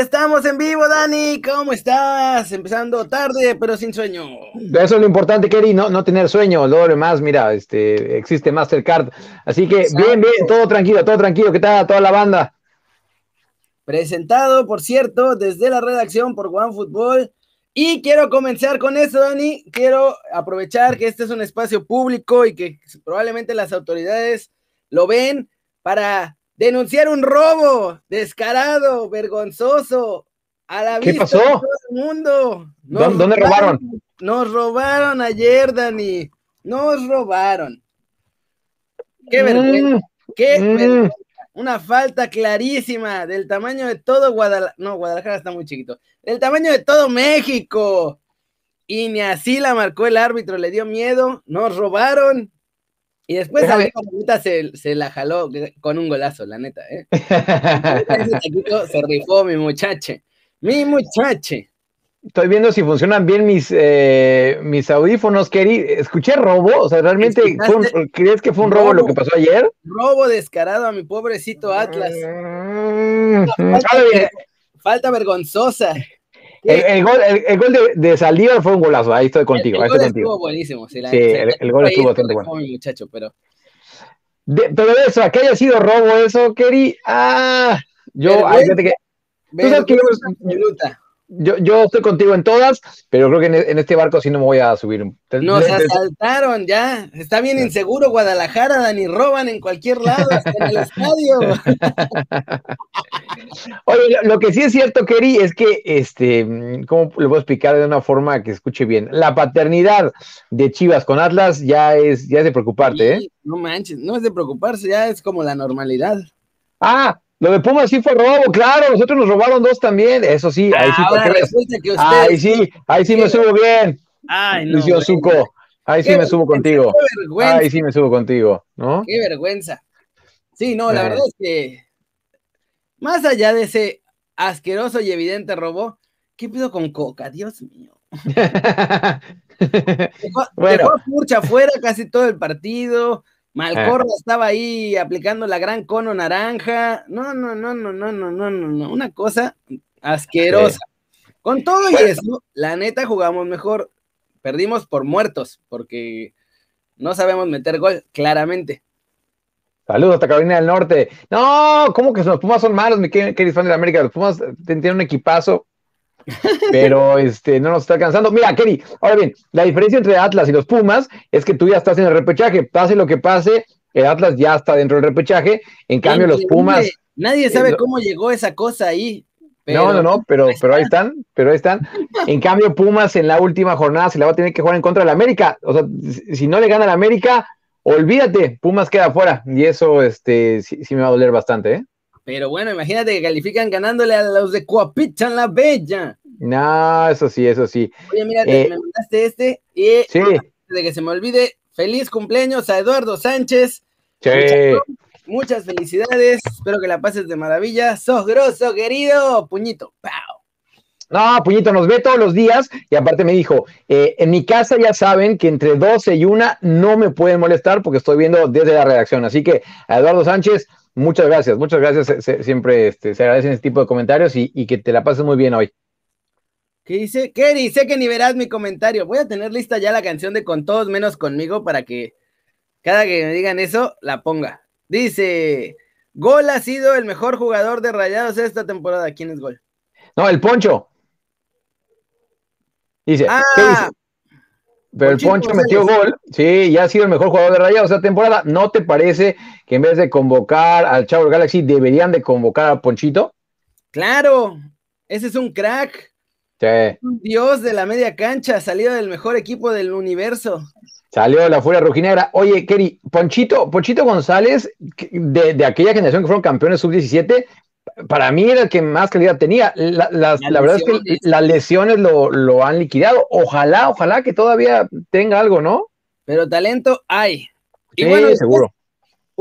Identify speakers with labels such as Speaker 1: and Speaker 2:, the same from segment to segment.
Speaker 1: estamos en vivo, Dani. ¿Cómo estás? Empezando tarde, pero sin sueño.
Speaker 2: Eso es lo importante, Kerry, no, no tener sueño. Lo demás, mira, este, existe Mastercard. Así que bien, bien, todo tranquilo, todo tranquilo. ¿Qué tal toda la banda?
Speaker 1: Presentado, por cierto, desde la redacción por OneFootball. Y quiero comenzar con eso, Dani. Quiero aprovechar que este es un espacio público y que probablemente las autoridades lo ven para denunciar un robo descarado, vergonzoso, a la
Speaker 2: ¿Qué pasó? de todo
Speaker 1: el mundo.
Speaker 2: ¿Dónde robaron,
Speaker 1: Nos robaron ayer, Dani. Nos robaron. Qué mm, vergüenza. Qué mm. vergüenza. Una falta clarísima del tamaño de todo Guadalajara. No, Guadalajara está muy chiquito. Del tamaño de todo México. Y ni así la marcó el árbitro, le dio miedo. Nos robaron. Y después se, se la jaló con un golazo, la neta, ¿eh? se rifó mi muchache. Mi muchache.
Speaker 2: Estoy viendo si funcionan bien mis, eh, mis audífonos, Kerry. Escuché robo, o sea, ¿realmente crees que fue un robo, lo que pasó ayer?
Speaker 1: Robo descarado a mi pobrecito Atlas. Mm, falta vergonzosa.
Speaker 2: El, gol, el, gol de, de, Saldívar fue un golazo, ahí estoy contigo.
Speaker 1: El,
Speaker 2: el gol
Speaker 1: estuvo buenísimo.
Speaker 2: sí, el, gol estuvo bastante bueno.
Speaker 1: muchacho, pero...
Speaker 2: pero eso, que haya sido robo eso, Kerry, ah, yo, fíjate que... Tú sabes que yo, yo, yo, estoy contigo en todas, pero creo que en, este barco sí no me voy a subir.
Speaker 1: Nos asaltaron ya. Está bien inseguro Guadalajara, Dani. Roban en cualquier lado, hasta en el estadio.
Speaker 2: Oye, lo que sí es cierto, Kerry, es que, este, ¿cómo le puedo explicar de una forma que escuche bien? La paternidad de Chivas con Atlas ya es, ya es de preocuparte, ¿eh?
Speaker 1: No manches, no es de preocuparse, ya es como la normalidad.
Speaker 2: Ah, lo de Pumas sí fue robo, claro, nosotros nos robaron dos también, eso sí, ahí sí, que ahí sí, ahí sí me subo bien. Ay, no. Lucio Zuco, ahí sí me subo contigo. Ahí sí me subo contigo, ¿no?
Speaker 1: Qué vergüenza. Sí, no, la eh. verdad es que más allá de ese asqueroso y evidente robo, ¿qué pido con Coca? Dios mío. dejó, bueno. dejó afuera casi todo el partido eh. Malcorra estaba ahí aplicando la gran cono naranja. No, no, no, no, no, no, no, no, Una cosa asquerosa. Con todo y eso, la neta jugamos mejor. Perdimos por muertos, porque no sabemos meter gol, claramente.
Speaker 2: Saludos hasta Carolina del Norte. No, ¿cómo que los Pumas son malos, mi querido fan de América? Los Pumas eh, tienen un equipazo pero este, no nos está alcanzando. Mira, Kerry, ahora bien, la diferencia entre Atlas y los Pumas es que tú ya estás en el repechaje, pase lo que pase, el Atlas ya está dentro del repechaje, en cambio los Pumas...
Speaker 1: Nadie sabe cómo llegó esa cosa ahí.
Speaker 2: no, no, no, pero, pero ahí están, pero ahí están. En cambio, Pumas en la última jornada se la va a tener que jugar en contra de la América. O sea, si no le gana la América, olvídate, Pumas queda fuera. Y eso este, sí, sí me va a doler bastante, ¿eh?
Speaker 1: Pero bueno, imagínate que califican ganándole a los de Coapichan la Bella.
Speaker 2: No, eso sí, eso sí.
Speaker 1: Oye, mira, eh, me mandaste este y sí. de que se me olvide, feliz cumpleaños a Eduardo Sánchez.
Speaker 2: Sí.
Speaker 1: Muchas, felicidades, espero que la pases de maravilla. Sos grosso, querido. Puñito, ¡pau!
Speaker 2: No, Puñito nos ve todos los días y aparte me dijo, eh, en mi casa ya saben que entre 12 y 1 no me pueden molestar porque estoy viendo desde la redacción. Así que a Eduardo Sánchez, Muchas gracias, muchas gracias. siempre este, se agradecen este tipo de comentarios y, que te la pases muy bien hoy.
Speaker 1: ¿Qué dice? Kerry, sé que ni verás mi comentario. Voy a tener lista ya la canción de Con todos menos conmigo para que cada que me digan eso, la ponga. Dice, Gol ha sido el mejor jugador de Rayados esta temporada. ¿Quién es Gol?
Speaker 2: No, el Poncho. Dice,
Speaker 1: ah,
Speaker 2: pero el Poncho metió gol, sí, ya ha sido el mejor jugador de Rayados esta temporada. ¿No te parece que en vez de convocar al Chavo Galaxy deberían de convocar a Ponchito?
Speaker 1: Claro, ese es un crack.
Speaker 2: Sí.
Speaker 1: Un dios de la media cancha, salido del mejor equipo del universo.
Speaker 2: Salió la furia rojinera. Oye, Kerry, Ponchito, Ponchito González, de, de aquella generación que fueron campeones sub-17, para mí era el que más calidad tenía. La, verdad es que las lesiones lo, han liquidado. Ojalá, ojalá que todavía tenga algo, ¿no?
Speaker 1: Pero talento hay.
Speaker 2: Y bueno, seguro.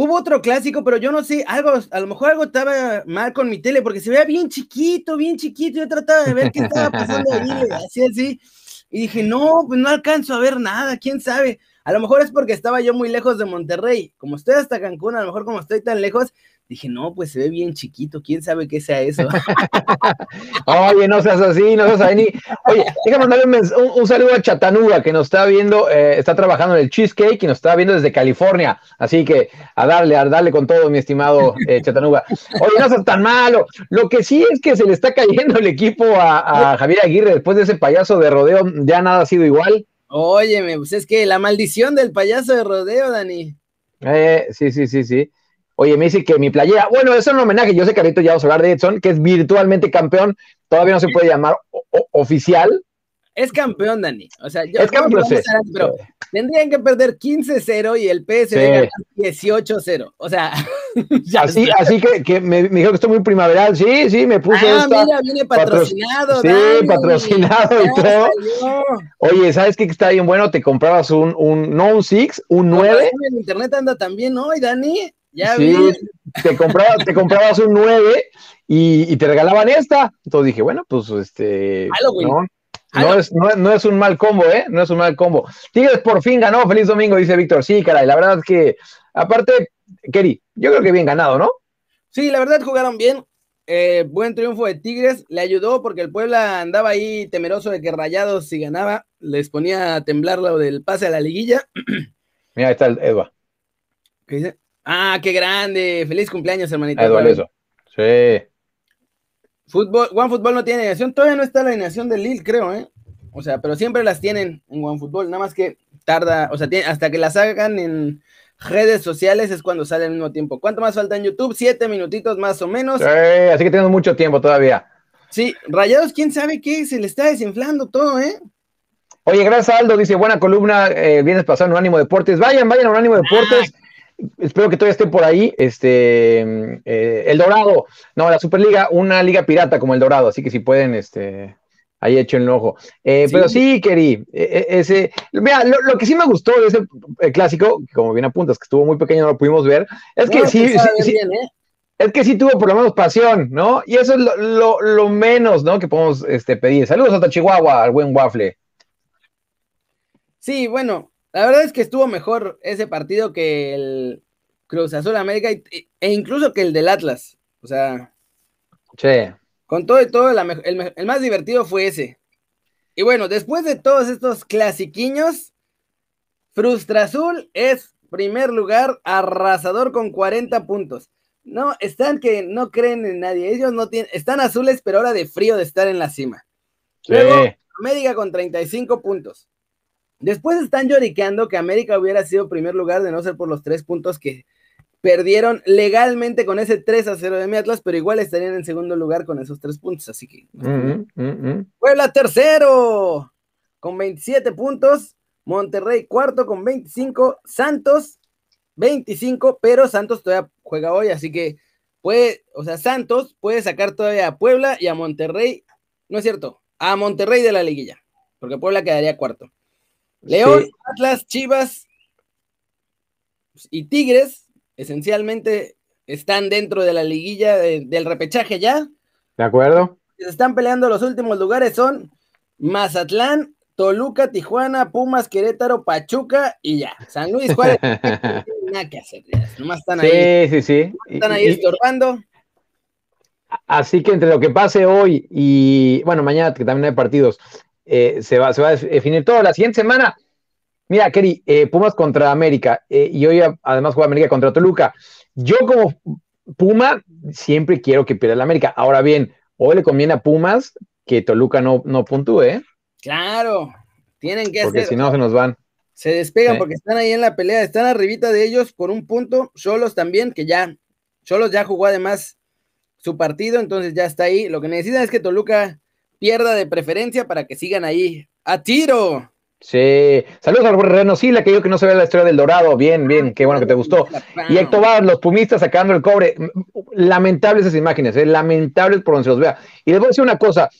Speaker 1: Hubo otro clásico, pero yo no sé, algo, a lo mejor algo estaba mal con mi tele, porque se veía bien chiquito, bien chiquito. Yo trataba de ver qué estaba pasando ahí, así, así. Y dije, no, pues no alcanzo a ver nada, quién sabe. A lo mejor es porque estaba yo muy lejos de Monterrey. Como estoy hasta Cancún, a lo mejor como estoy tan lejos, Dije, no, pues se ve bien chiquito, quién sabe qué sea eso.
Speaker 2: Oye, no seas así, no seas ahí. Oye, déjame mandarle un, saludo a Chatanuga, que nos está viendo, eh, está trabajando en el Cheesecake y nos está viendo desde California. Así que a darle, a darle con todo, mi estimado eh, Chatanuga. Oye, no seas tan malo. Lo que sí es que se le está cayendo el equipo a, a Javier Aguirre después de ese payaso de rodeo, ya nada ha sido igual.
Speaker 1: Óyeme, pues es que la maldición del payaso de rodeo, Dani.
Speaker 2: Eh, sí, sí, sí, sí. Oye, me dice que mi playera, bueno, eso es un homenaje, yo sé que ahorita ya vamos a hablar de Edson, que es virtualmente campeón, todavía no se puede llamar oficial.
Speaker 1: Es campeón, Dani. O sea, yo, es campeón, pero tendrían que perder 15-0 y el PSV 18-0. O sea,
Speaker 2: así, así que, me, dijo que estoy muy primaveral. Sí, sí, me puso.
Speaker 1: Ah, mira, viene patrocinado.
Speaker 2: sí, patrocinado y todo. Oye, ¿sabes qué está bien bueno? Te comprabas un, un no un 6, un 9.
Speaker 1: En internet anda también hoy, Dani. Ya
Speaker 2: sí, te comprabas, te comprabas un 9 y, te regalaban esta. Entonces dije, bueno, pues este. No, es, no, es, un mal combo, ¿eh? No es un mal combo. Tigres por fin ganó. Feliz domingo, dice Víctor. Sí, caray. La verdad es que, aparte, Kerry, yo creo que bien ganado, ¿no?
Speaker 1: Sí, la verdad jugaron bien. Eh, buen triunfo de Tigres. Le ayudó porque el Puebla andaba ahí temeroso de que Rayados, si ganaba, les ponía a temblar lo del pase a la liguilla.
Speaker 2: Mira, ahí está el Edva.
Speaker 1: ¿Qué dice? Ah, qué grande. Feliz cumpleaños, hermanito.
Speaker 2: Eduardo, eso. Sí.
Speaker 1: Fútbol, OneFootball no tiene alineación. Todavía no está la alineación del Lille, creo, ¿eh? O sea, pero siempre las tienen en OneFootball. Nada más que tarda, o sea, hasta que las hagan en redes sociales es cuando sale al mismo tiempo. ¿Cuánto más falta en YouTube? Siete minutitos más o menos.
Speaker 2: Sí, así que tenemos mucho tiempo todavía.
Speaker 1: Sí, Rayados, quién sabe qué, se le está desinflando todo, ¿eh?
Speaker 2: Oye, gracias Aldo, dice, buena columna, eh, vienes pasando un ánimo deportes. Vayan, vayan a un ánimo deportes. Ah, espero que todavía esté por ahí, este, eh, El Dorado, no, la Superliga, una liga pirata como El Dorado, así que si pueden, este, ahí echen el ojo. Eh, pero sí, Keri, e, e, ese, mira, lo, que sí me gustó de ese clásico, como bien apuntas, que estuvo muy pequeño, no lo pudimos ver, es que sí, sí, ¿eh? es que sí tuvo por lo menos pasión, ¿no? Y eso es lo, menos, ¿no? Que podemos este, pedir. Saludos hasta Chihuahua, al buen Waffle.
Speaker 1: Sí, bueno, la verdad es que estuvo mejor ese partido que el Cruz Azul América e incluso que el del Atlas. O sea, con todo y todo, el, más divertido fue ese. Y bueno, después de todos estos clasiquiños, Frustra Azul es primer lugar, arrasador con 40 puntos. No, están que no creen en nadie. Ellos no tienen, están azules, pero ahora de frío de estar en la cima. Luego, América con 35 puntos. Después están lloriqueando que América hubiera sido primer lugar de no ser por los tres puntos que perdieron legalmente con ese 3 a 0 de mi Atlas, pero igual estarían en segundo lugar con esos tres puntos. Así que Puebla tercero con 27 puntos, Monterrey cuarto con 25, Santos 25, pero Santos todavía juega hoy, así que puede, o sea, Santos puede sacar todavía a Puebla y a Monterrey, no es cierto, a Monterrey de la liguilla, porque Puebla quedaría cuarto. León, Atlas, Chivas y Tigres, esencialmente están dentro de la liguilla del repechaje ya.
Speaker 2: De acuerdo.
Speaker 1: Se están peleando los últimos lugares son Mazatlán, Toluca, Tijuana, Pumas, Querétaro, Pachuca y ya. San Luis Juárez, nada que hacer, nomás están ahí.
Speaker 2: Sí, sí, sí.
Speaker 1: Están ahí estorbando.
Speaker 2: Así que entre lo que pase hoy y, bueno, mañana que también hay partidos, eh, se, va, se va a definir todo. La siguiente semana, mira, Keri, eh, Pumas contra América, eh, y hoy además juega América contra Toluca. Yo como Puma siempre quiero que pierda la América. Ahora bien, hoy le conviene a Pumas que Toluca no, no puntúe.
Speaker 1: Claro, tienen que
Speaker 2: Porque si no se nos van.
Speaker 1: Se despegan porque están ahí en la pelea, están arribita de ellos por un punto, Solos también, que ya, Solos ya jugó además su partido, entonces ya está ahí. Lo que necesitan es que Toluca pierda de preferencia para que sigan ahí a tiro.
Speaker 2: Sí, saludos al Reno Sila, que yo que no se ve la historia del Dorado. Bien, bien, qué bueno que te gustó. Y Héctor Bar, los pumistas sacando el cobre. Lamentables esas imágenes, ¿eh? lamentables por donde se los vea. Y les voy a decir una cosa: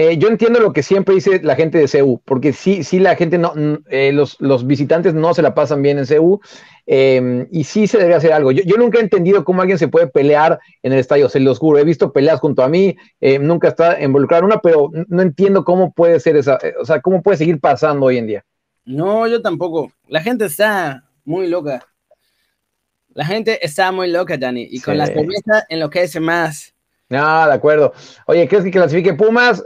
Speaker 2: eh, yo entiendo lo que siempre dice la gente de CEU, porque sí, sí la gente no, eh, los, los, visitantes no se la pasan bien en CEU em, y sí se debe hacer algo. Yo, nunca he entendido cómo alguien se puede pelear en el estadio, se los juro. He visto peleas junto a mí, eh, nunca está involucrado en una, pero no entiendo cómo puede ser esa, o sea, cómo puede seguir pasando hoy en día.
Speaker 1: No, yo tampoco. La gente está muy loca. La gente está muy loca, Dani, y con la cerveza enloquece más.
Speaker 2: No, de acuerdo. Oye, ¿crees que clasifique Pumas?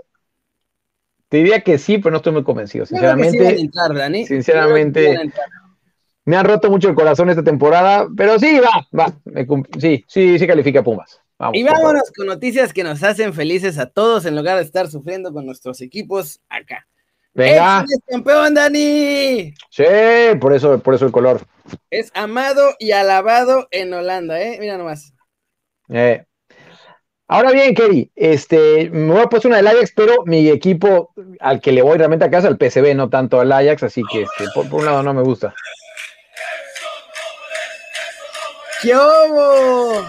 Speaker 2: Te diría que sí, pero no estoy muy convencido. Sinceramente, sinceramente, me han roto mucho el corazón esta temporada, pero sí, va, va. sí, sí, sí califica Pumas.
Speaker 1: y vámonos con noticias que nos hacen felices a todos en lugar de estar sufriendo con nuestros equipos acá.
Speaker 2: Venga.
Speaker 1: ¡Es campeón, Dani!
Speaker 2: Sí, por eso, por eso el color.
Speaker 1: Es amado y alabado en Holanda, ¿eh? Mira nomás.
Speaker 2: Eh, Ahora bien, Kerry, este, me voy a poner una del Ajax, pero mi equipo al que le voy realmente a casa, el PCB, no tanto al Ajax, así que este, por, un lado no me gusta.
Speaker 1: ¡Qué hubo!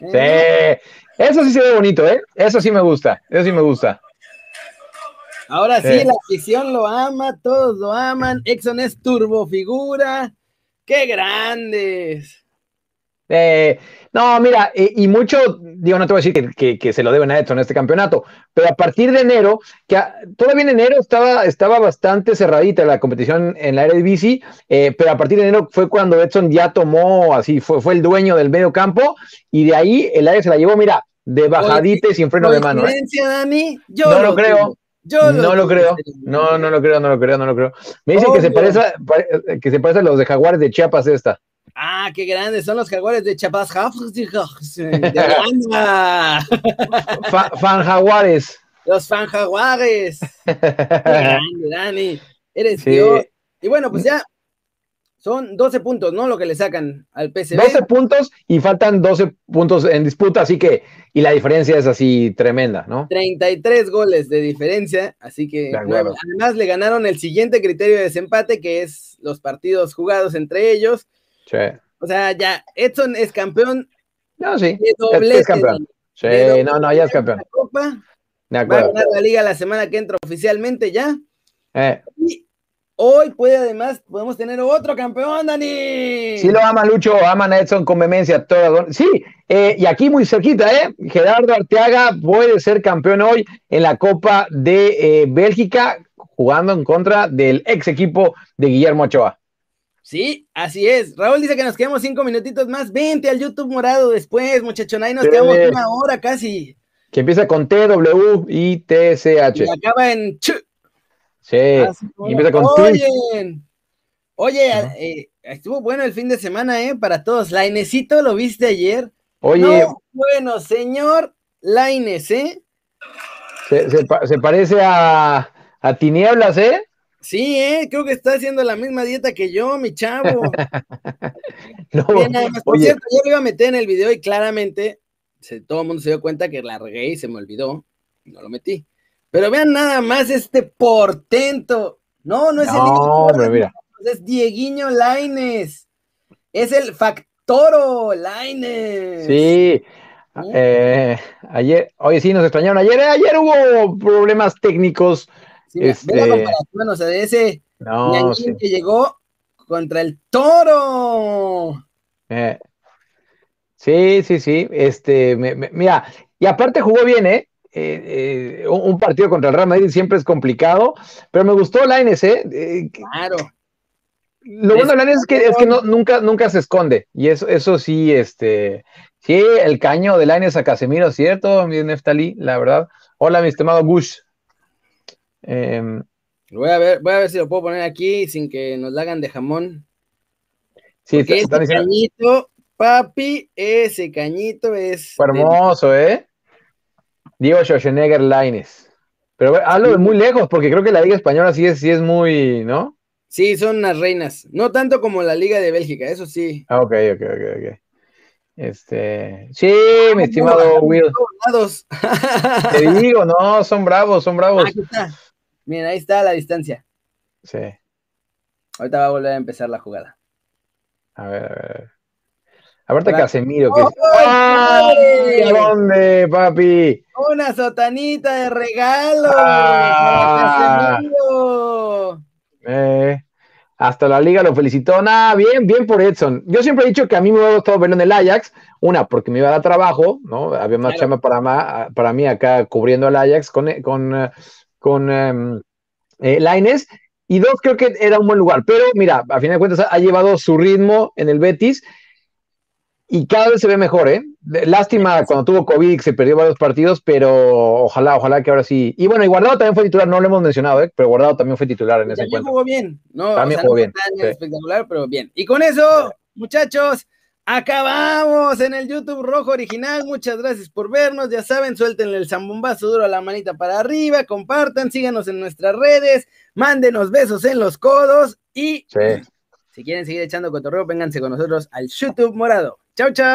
Speaker 2: Sí, eso sí se ve bonito, ¿eh? Eso sí me gusta, eso sí me gusta.
Speaker 1: Ahora sí, la afición lo ama, todos lo aman. Exxon es turbofigura. ¡Qué grandes!
Speaker 2: Eh, no, mira, y, mucho, digo, no te voy a decir que, se lo deben a Edson este campeonato, pero a partir de enero, que todavía en enero estaba, estaba bastante cerradita la competición en la Eredivisie, eh, pero a partir de enero fue cuando Edson ya tomó, así, fue, fue el dueño del medio campo, y de ahí el área se la llevó, mira, de bajadita y sin freno de mano.
Speaker 1: ¿eh? Dani?
Speaker 2: Yo no lo, creo. Yo no lo, creo. No, no lo creo, no lo creo, no lo creo. Me dicen que se parece, que se parece a los de Jaguares de Chiapas esta.
Speaker 1: Ah, qué grandes son los jaguares de Chiapas.
Speaker 2: fan jaguares.
Speaker 1: Los fan jaguares. qué grande, Dani. Eres Dios. Y bueno, pues ya son 12 puntos, ¿no? Lo que le sacan al PSV.
Speaker 2: 12 puntos y faltan 12 puntos en disputa, así que, y la diferencia es así tremenda, ¿no?
Speaker 1: 33 goles de diferencia, así que además le ganaron el siguiente criterio de desempate, que es los partidos jugados entre ellos. O sea, ya, Edson es campeón.
Speaker 2: No, sí. es, campeón. Sí, no, no, ya es campeón.
Speaker 1: Va a ganar la liga la semana que entra oficialmente ya.
Speaker 2: Eh.
Speaker 1: Y hoy puede además, podemos tener otro campeón, Dani.
Speaker 2: Sí lo ama Lucho, aman a Edson con vehemencia. Sí, eh, y aquí muy cerquita, ¿eh? Gerardo Arteaga puede ser campeón hoy en la Copa de eh, Bélgica, jugando en contra del ex equipo de Guillermo Ochoa.
Speaker 1: Sí, así es. Raúl dice que nos quedamos cinco minutitos más. Vente al YouTube morado después, muchachón. Ahí nos quedamos una hora casi.
Speaker 2: Que empieza con T, W, I, T, C, H.
Speaker 1: Y acaba en Ch.
Speaker 2: Sí, y empieza con
Speaker 1: Oye, oye eh, estuvo bueno el fin de semana, ¿eh? Para todos. La Inesito, ¿lo viste ayer?
Speaker 2: Oye.
Speaker 1: bueno, señor Laines, ¿eh?
Speaker 2: Se, se, parece a, a Tinieblas, ¿eh?
Speaker 1: Sí, ¿eh? creo que está haciendo la misma dieta que yo, mi chavo. no, por cierto, yo lo iba a meter en el video y claramente todo el mundo se dio cuenta que la regué y se me olvidó. No lo metí. Pero vean nada más este portento. No, no es
Speaker 2: el mira.
Speaker 1: es Dieguiño Laines. Es el Factoro Laines.
Speaker 2: Sí. Eh, ayer, oye, sí, nos extrañaron. Ayer, ayer hubo problemas técnicos
Speaker 1: este... Ve la comparación, o sea, de ese no, que llegó contra el toro.
Speaker 2: Eh, sí, sí, sí. Este, mira, y aparte jugó bien, ¿eh? Eh, eh un partido contra el Real Madrid siempre es complicado, pero me gustó Laines, ¿eh?
Speaker 1: ¿eh? claro.
Speaker 2: Lo bueno de Laines es que, es que no, nunca, nunca se esconde, y eso, eso sí, este, sí, el caño de Laines a Casemiro, ¿cierto? Mi Neftali, la verdad. Hola, mi estimado Gush.
Speaker 1: Em, voy, a ver, voy a ver si lo puedo poner aquí sin que nos la hagan de jamón.
Speaker 2: Sí, ese
Speaker 1: cañito, papi, ese cañito es.
Speaker 2: hermoso, ¿eh? Diego Schwarzenegger Lines. Pero hablo de muy lejos, porque creo que la Liga Española sí es, sí es muy, ¿no?
Speaker 1: Sí, son unas reinas. No tanto como la Liga de Bélgica, eso sí.
Speaker 2: Ah, ok, ok, ok, ok. Este, sí, mi estimado Will. Te digo, no, son bravos, son bravos. Aquí está.
Speaker 1: Miren, ahí está la distancia.
Speaker 2: Sí.
Speaker 1: Ahorita va a volver a empezar la jugada.
Speaker 2: A ver, a ver. Aparte Casemiro, que ¡Ay! dónde, papi?
Speaker 1: Una sotanita de regalo. Ah.
Speaker 2: Eh, hasta la liga lo felicitó. Nada, bien, bien por Edson. Yo siempre he dicho que a mí me hubiera gustado verlo en el Ajax. Una, porque me iba a dar trabajo, ¿no? Había más chama para, para mí acá cubriendo el Ajax con, con con eh, Laines. Y dos, creo que era un buen lugar. Pero mira, a fin de cuentas ha llevado su ritmo en el Betis y cada vez se ve mejor, ¿eh? Lástima cuando tuvo COVID se perdió varios partidos, pero ojalá, ojalá que ahora sí. Y bueno, y Guardado también fue titular, no lo hemos mencionado, ¿eh? Pero Guardado también fue titular en ese encuentro.
Speaker 1: También jugó bien, ¿no?
Speaker 2: También jugó bien.
Speaker 1: Espectacular, pero bien. Y con eso, muchachos, acabamos en el YouTube Rojo Original. Muchas gracias por vernos. Ya saben, suéltenle el zambombazo duro a la manita para arriba, compartan, síganos en nuestras redes, mándenos besos en los codos y si quieren seguir echando cotorreo, vénganse con nosotros al YouTube Morado. Chau, chau.